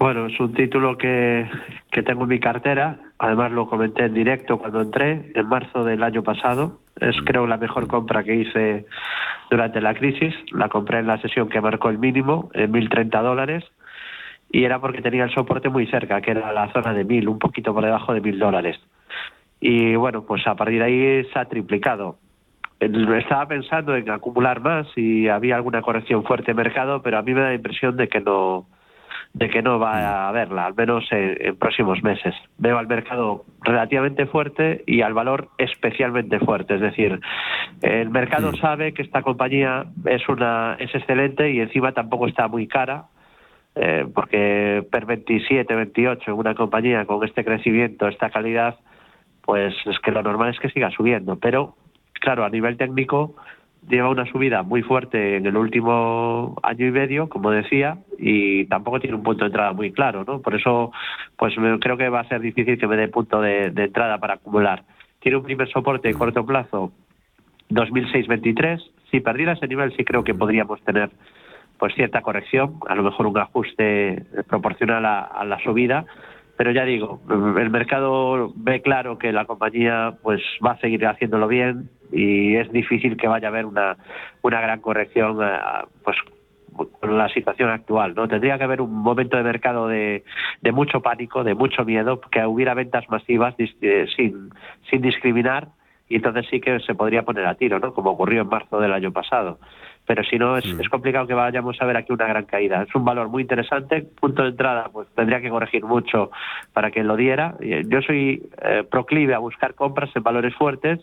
Bueno, es un título que, que tengo en mi cartera. Además lo comenté en directo cuando entré, en marzo del año pasado. Es creo la mejor compra que hice durante la crisis. La compré en la sesión que marcó el mínimo, en 1.030 dólares. Y era porque tenía el soporte muy cerca, que era la zona de 1.000, un poquito por debajo de 1.000 dólares. Y bueno, pues a partir de ahí se ha triplicado estaba pensando en acumular más y había alguna corrección fuerte en mercado, pero a mí me da la impresión de que no, de que no va a haberla, al menos en, próximos meses. Veo al mercado relativamente fuerte y al valor especialmente fuerte. Es decir, el mercado sabe que esta compañía es, una, es excelente y encima tampoco está muy cara. Eh, porque per 27, 28 en una compañía con este crecimiento, esta calidad, pues es que lo normal es que siga subiendo. Pero, claro, a nivel técnico, lleva una subida muy fuerte en el último año y medio, como decía, y tampoco tiene un punto de entrada muy claro, ¿no? Por eso, pues creo que va a ser difícil que me dé punto de, entrada para acumular. Tiene un primer soporte de corto plazo 2006-23. Si perdiera ese nivel, sí creo que podríamos tener pues cierta corrección, a lo mejor un ajuste proporcional a la subida, pero ya digo, el mercado ve claro que la compañía pues va a seguir haciéndolo bien y es difícil que vaya a haber una, una gran corrección eh, pues con la situación actual, ¿no? Tendría que haber un momento de mercado de, de mucho pánico, de mucho miedo, que hubiera ventas masivas eh, sin, sin discriminar y entonces sí que se podría poner a tiro, ¿no? Como ocurrió en marzo del año pasado pero si no es, mm. es, complicado que vayamos a ver aquí una gran caída. Es un valor muy interesante, punto de entrada pues tendría que corregir mucho para que lo diera. Eh, yo soy eh, proclive a buscar compras en valores fuertes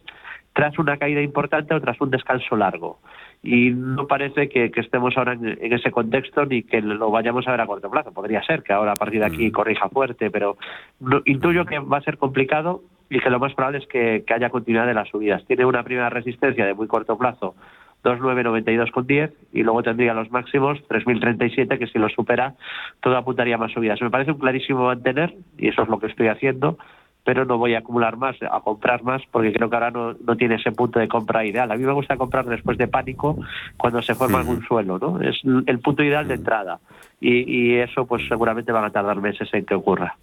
tras una caída importante o tras un descanso largo. Y no parece que, estemos ahora en, ese contexto ni que lo vayamos a ver a corto plazo. Podría ser que ahora a partir de aquí mm. corrija fuerte, pero intuyo que va a ser complicado y que lo más probable es que, que haya continuidad de las subidas. Tiene una primera resistencia de muy corto plazo 2.992,10 y luego tendría los máximos 3.037 que si lo supera todo apuntaría más subidas. Me parece un clarísimo mantener y eso es lo que estoy haciendo, pero no voy a acumular más, a comprar más porque creo que ahora no, no tiene ese punto de compra ideal. A mí me gusta comprar después de pánico cuando se forma algún suelo, ¿no? Es el punto ideal de entrada y, y eso pues seguramente van a tardar meses en que ocurra.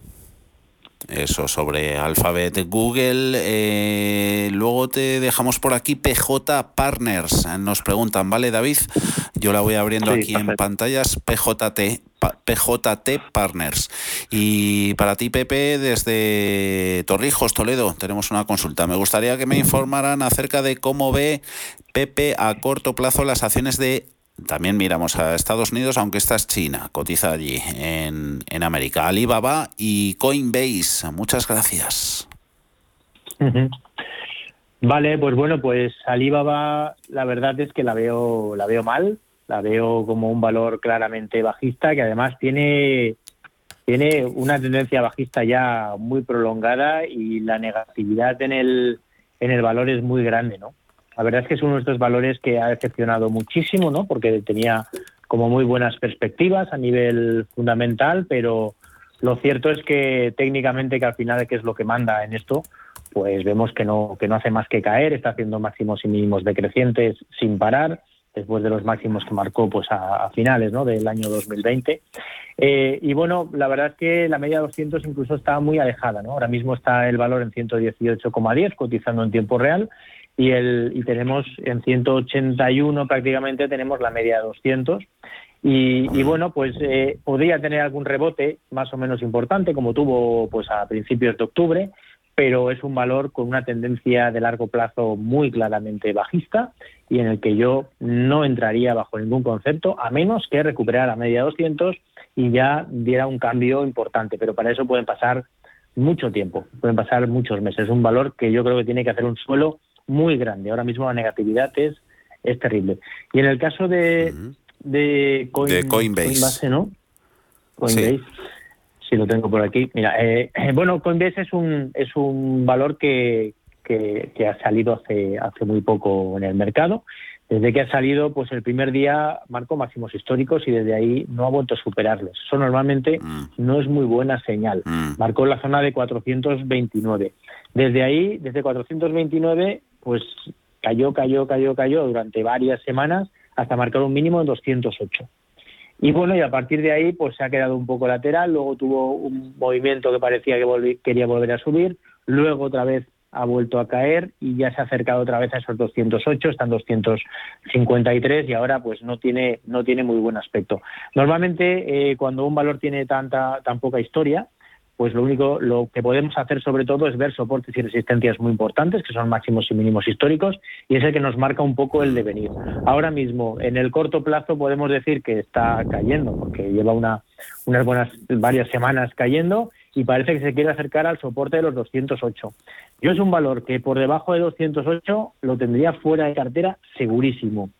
Eso sobre Alphabet Google. Eh, luego te dejamos por aquí PJ Partners. Nos preguntan, ¿vale, David? Yo la voy abriendo aquí en pantallas. PJT. PJT Partners. Y para ti, Pepe, desde Torrijos, Toledo, tenemos una consulta. Me gustaría que me informaran acerca de cómo ve Pepe a corto plazo las acciones de también miramos a Estados Unidos, aunque esta es China, cotiza allí en, en América. Alibaba y Coinbase. Muchas gracias.
Vale, pues bueno, pues Alibaba, la verdad es que la veo, la veo mal, la veo como un valor claramente bajista, que además tiene, tiene una tendencia bajista ya muy prolongada y la negatividad en el, en el valor es muy grande, ¿no? La verdad es que es uno de estos valores que ha decepcionado muchísimo, ¿no? Porque tenía como muy buenas perspectivas a nivel fundamental, pero lo cierto es que técnicamente, que al final que es lo que manda en esto, pues vemos que no, que no hace más que caer, está haciendo máximos y mínimos decrecientes sin parar, después de los máximos que marcó pues a, finales ¿no? del año 2020. Eh, y bueno, la verdad es que la media 200 incluso está muy alejada. ¿no? Ahora mismo está el valor en 118,10 cotizando en tiempo real y, el, y tenemos en 181 prácticamente tenemos la media de 200. Y, bueno, pues eh, podría tener algún rebote más o menos importante, como tuvo pues a principios de octubre, pero es un valor con una tendencia de largo plazo muy claramente bajista y en el que yo no entraría bajo ningún concepto, a menos que recuperara la media 200 y ya diera un cambio importante. Pero para eso pueden pasar mucho tiempo, pueden pasar muchos meses. Es un valor que yo creo que tiene que hacer un suelo muy grande. Ahora mismo la negatividad es, es terrible. Y en el caso de, de,
Coinbase,
¿no? Coinbase. Sí. lo tengo por aquí. Mira, eh, bueno, Coinbase es un, es un valor que, que, que, ha salido hace, hace muy poco en el mercado. Desde que ha salido, pues el primer día marcó máximos históricos y desde ahí no ha vuelto a superarlos. Eso normalmente mm. no es muy buena señal. Mm. Marcó la zona de 429. Desde ahí, desde 429, pues cayó, cayó, cayó, cayó durante varias semanas hasta marcar un mínimo de 208. Y bueno, y a partir de ahí pues se ha quedado un poco lateral, luego tuvo un movimiento que parecía que quería volver a subir, luego otra vez ha vuelto a caer y ya se ha acercado otra vez a esos 208, están 253 y ahora pues no tiene no tiene muy buen aspecto. Normalmente eh, cuando un valor tiene tanta tan poca historia, pues lo único lo que podemos hacer sobre todo es ver soportes y resistencias muy importantes, que son máximos y mínimos históricos, y es el que nos marca un poco el devenir. Ahora mismo, en el corto plazo podemos decir que está cayendo, porque lleva una, unas buenas varias semanas cayendo y parece que se quiere acercar al soporte de los 208. Yo es un valor que por debajo de 208 lo tendría fuera de cartera segurísimo.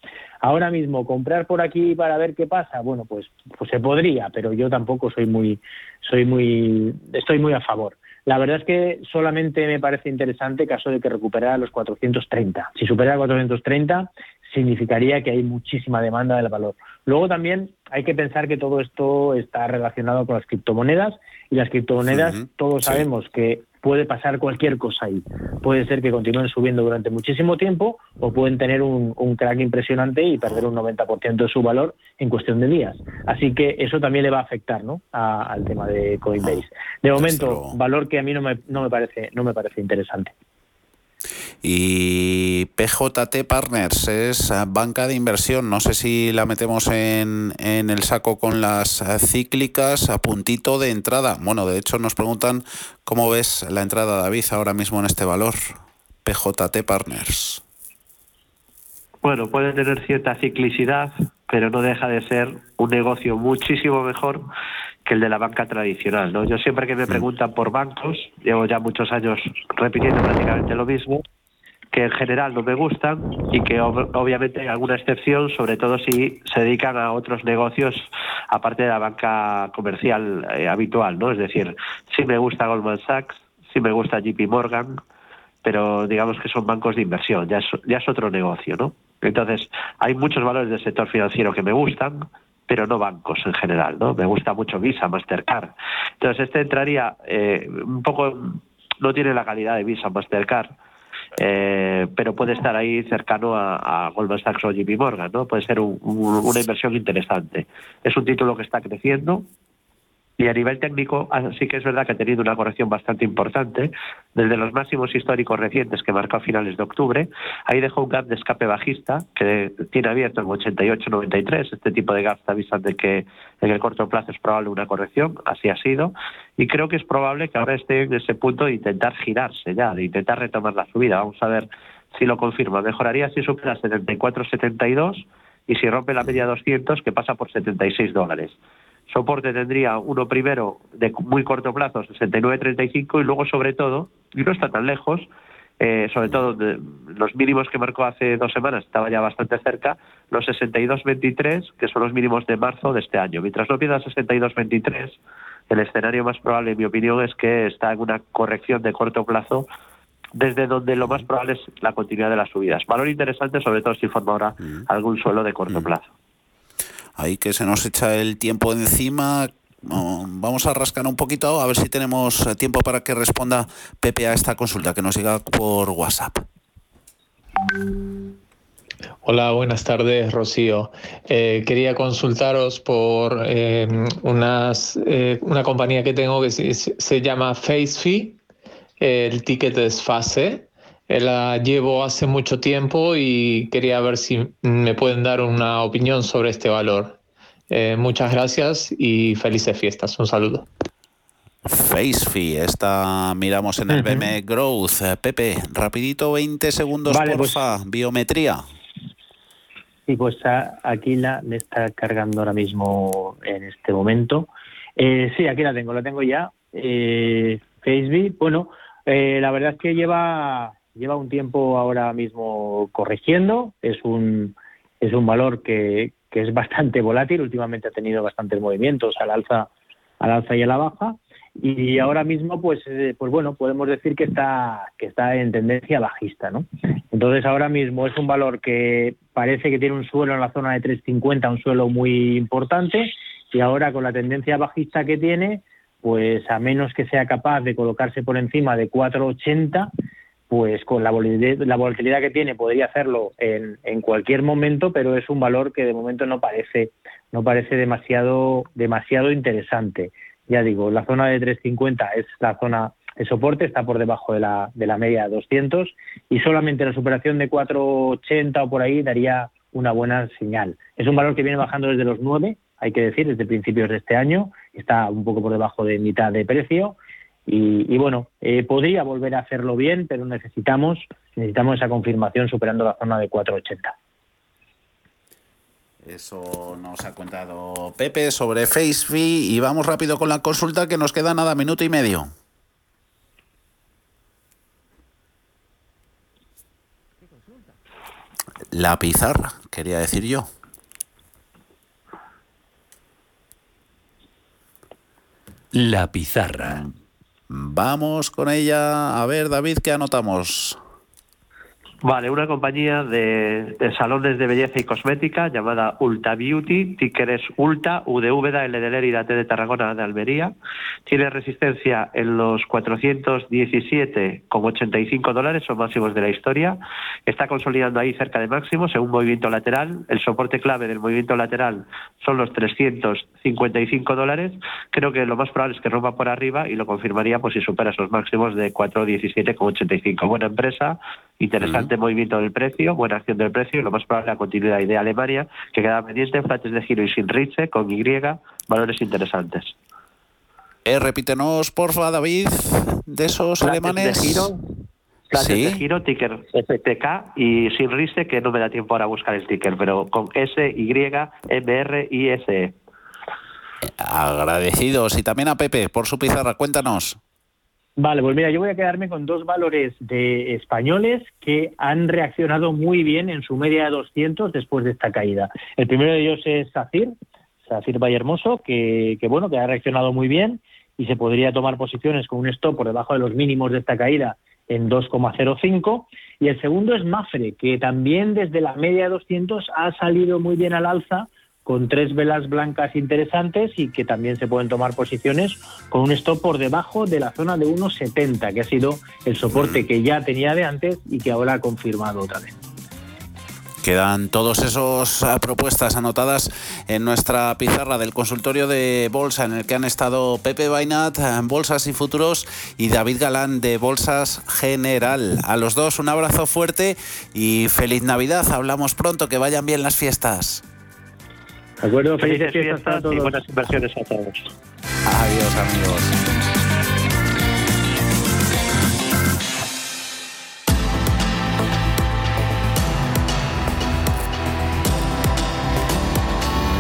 Ahora mismo comprar por aquí para ver qué pasa, bueno, pues pues se podría, pero yo tampoco soy muy soy muy estoy muy a favor. La verdad es que solamente me parece interesante caso de que recuperara los 430. Si supera 430 significaría que hay muchísima demanda del valor. Luego también hay que pensar que todo esto está relacionado con las criptomonedas y las criptomonedas todos sabemos que puede pasar cualquier cosa ahí. Puede ser que continúen subiendo durante muchísimo tiempo o pueden tener un, crack impresionante y perder un 90% de su valor en cuestión de días. Así que eso también le va a afectar ¿no? al tema de Coinbase. De momento, valor que a mí no me, no me, parece, no me parece interesante.
Y PJT Partners es banca de inversión. No sé si la metemos en, en, el saco con las cíclicas a puntito de entrada. Bueno, de hecho nos preguntan cómo ves la entrada, David, ahora mismo en este valor. PJT Partners.
Bueno, puede tener cierta ciclicidad, pero no deja de ser un negocio muchísimo mejor que el de la banca tradicional. ¿no? Yo siempre que me preguntan por bancos, llevo ya muchos años repitiendo prácticamente lo mismo, que en general no me gustan y que obviamente hay alguna excepción, sobre todo si se dedican a otros negocios aparte de la banca comercial eh, habitual, ¿no? Es decir, sí me gusta Goldman Sachs, sí me gusta JP Morgan, pero digamos que son bancos de inversión, ya es, ya es otro negocio, ¿no? Entonces, hay muchos valores del sector financiero que me gustan, pero no bancos en general, ¿no? Me gusta mucho Visa, Mastercard. Entonces, este entraría eh, un poco, no tiene la calidad de Visa, Mastercard, eh, pero puede estar ahí cercano a, Goldman Sachs o JP Morgan, ¿no? Puede ser una inversión interesante. Es un título que está creciendo, y a nivel técnico, ah, sí que es verdad que ha tenido una corrección bastante importante. Desde los máximos históricos recientes que marcó a finales de octubre, ahí dejó un gap de escape bajista que tiene abierto en 88-93. Este tipo de gap está de que en el corto plazo es probable una corrección, así ha sido. Y creo que es probable que ahora esté en ese punto de intentar girarse ya, de intentar retomar la subida. Vamos a ver si lo confirma. Mejoraría si supera 74-72 y si rompe la media 200, que pasa por 76 dólares soporte tendría uno primero de muy corto plazo, 69.35, y luego sobre todo, y no está tan lejos, eh, sobre todo los mínimos que marcó hace dos semanas, estaba ya bastante cerca, los 62.23, que son los mínimos de marzo de este año. Mientras no pierda 62.23, el escenario más probable, en mi opinión, es que está en una corrección de corto plazo desde donde lo más probable es la continuidad de las subidas. Valor interesante, sobre todo si forma ahora mm. algún suelo de corto mm. plazo
ahí que se nos echa el tiempo encima. Vamos a rascar un poquito a ver si tenemos tiempo para que responda Pepe a esta consulta que nos llega por WhatsApp.
Hola, buenas tardes, Rocío. Eh, quería consultaros por eh, unas, eh, una compañía que tengo que se, se llama FaceFi. El ticket es FASE. La llevo hace mucho tiempo y quería ver si me pueden dar una opinión sobre este valor. Eh, muchas gracias y felices fiestas. Un saludo.
FaceFi, esta miramos en el BM Growth. Eh, Pepe, rapidito, 20 segundos, vale, pues porfa. Biometría.
Sí, pues aquí la me está cargando ahora mismo en este momento. Eh, sí, aquí la tengo, la tengo ya. Eh, bueno, la verdad es que lleva lleva un tiempo ahora mismo corrigiendo, es un, es un valor que, que es bastante volátil, últimamente ha tenido bastantes movimientos al alza, al alza y a la baja, y ahora mismo pues eh, pues bueno podemos decir que está que está en tendencia bajista no entonces ahora mismo es un valor que parece que tiene un suelo en la zona de 350 un suelo muy importante y ahora con la tendencia bajista que tiene pues a menos que sea capaz de colocarse por encima de 480 pues con la volatilidad, que tiene podría hacerlo en, en, cualquier momento, pero es un valor que de momento no parece no parece demasiado demasiado interesante. Ya digo, la zona de 350 es la zona de soporte, está por debajo de la, de la media de 200 y solamente la superación de 480 o por ahí daría una buena señal. Es un valor que viene bajando desde los 9, hay que decir, desde principios de este año, está un poco por debajo de mitad de precio Y, bueno, eh, podría volver a hacerlo bien, pero necesitamos, necesitamos esa confirmación superando la zona de 4,80.
Eso nos ha contado Pepe sobre FaceFi y vamos rápido con la consulta que nos queda nada, minuto y medio. La pizarra, quería decir yo.
La pizarra.
Vamos con ella. A ver, David, ¿qué anotamos?
Vale, una compañía de, salones de belleza y cosmética llamada Ulta Beauty, ticker es Ulta, U de Úbeda, L de Lérida, T de Tarragona, de Almería. Tiene resistencia en los 417,85 dólares, son máximos de la historia. Está consolidando ahí cerca de máximos en un movimiento lateral. El soporte clave del movimiento lateral son los 355 dólares. Creo que lo más probable es que rompa por arriba y lo confirmaría pues si supera esos máximos de 417,85. Buena empresa, interesante movimiento del precio, buena acción del precio y lo más probable la continuidad de Alemania, que queda pendiente, flates de giro y sin con Y, valores interesantes.
Eh, repítenos, porfa, David, de esos alemanes.
De giro, de giro, ticker FTK y sin que no me da tiempo ahora a buscar el ticker, pero con S, Y, M, R, I, S, E.
Agradecidos. Y también a Pepe por su pizarra. Cuéntanos.
Vale, pues mira, yo voy a quedarme con dos valores de españoles que han reaccionado muy bien en su media de 200 después de esta caída. El primero de ellos es SACIR, SACIR Valle Hermoso, que, que bueno, que ha reaccionado muy bien y se podría tomar posiciones con un stop por debajo de los mínimos de esta caída en 2,05. Y el segundo es Mafre, que también desde la media de 200 ha salido muy bien al alza con tres velas blancas interesantes y que también se pueden tomar posiciones con un stop por debajo de la zona de 1,70, que ha sido el soporte mm. que ya tenía de antes y que ahora ha confirmado otra vez.
Quedan todas esas eh, propuestas anotadas en nuestra pizarra del consultorio de bolsa en el que han estado Pepe Bainat, en Bolsas y Futuros, y David Galán de Bolsas General. A los dos un abrazo fuerte y feliz Navidad. Hablamos pronto, que vayan bien las fiestas.
¿De acuerdo? Felices, fiestas, y buenas inversiones a todos.
Adiós, amigos.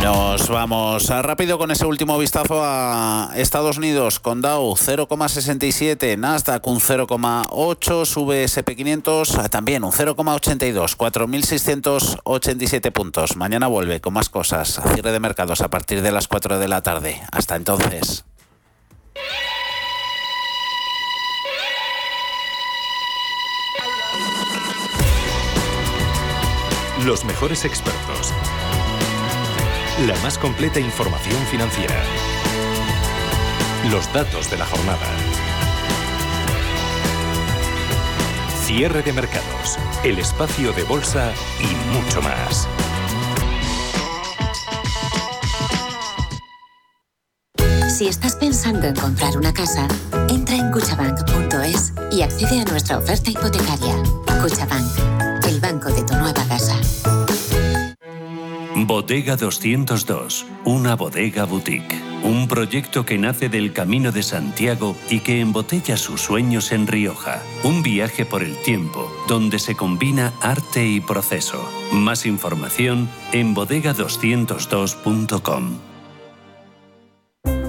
Nos vamos rápido con ese último vistazo a Estados Unidos con Dow 0,67, Nasdaq un 0,8, sube SP500 también un 0,82, 4.687 puntos. Mañana vuelve con más cosas, a cierre de mercados a partir de las 4 de la tarde. Hasta entonces.
Los mejores expertos la más completa información financiera. Los datos de la jornada. Cierre de mercados, el espacio de bolsa y mucho más.
Si estás pensando en comprar una casa, entra en cuchabank.es y accede a nuestra oferta hipotecaria. Cuchabank, el banco de tu nueva casa.
Bodega 202, una bodega boutique. Un proyecto que nace del Camino de Santiago y que embotella sus sueños en Rioja. Un viaje por el tiempo, donde se combina arte y proceso. Más información en bodega202.com.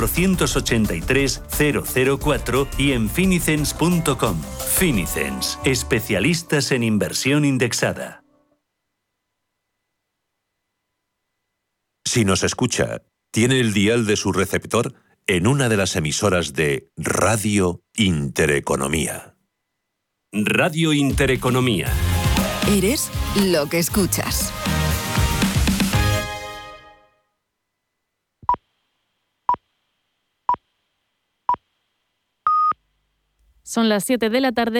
483 004 y en finicens.com. Finicens, especialistas en inversión indexada.
Si nos escucha, tiene el dial de su receptor en una de las emisoras de Radio Intereconomía.
Radio Intereconomía.
Eres lo que escuchas.
Son las 7 de la tarde.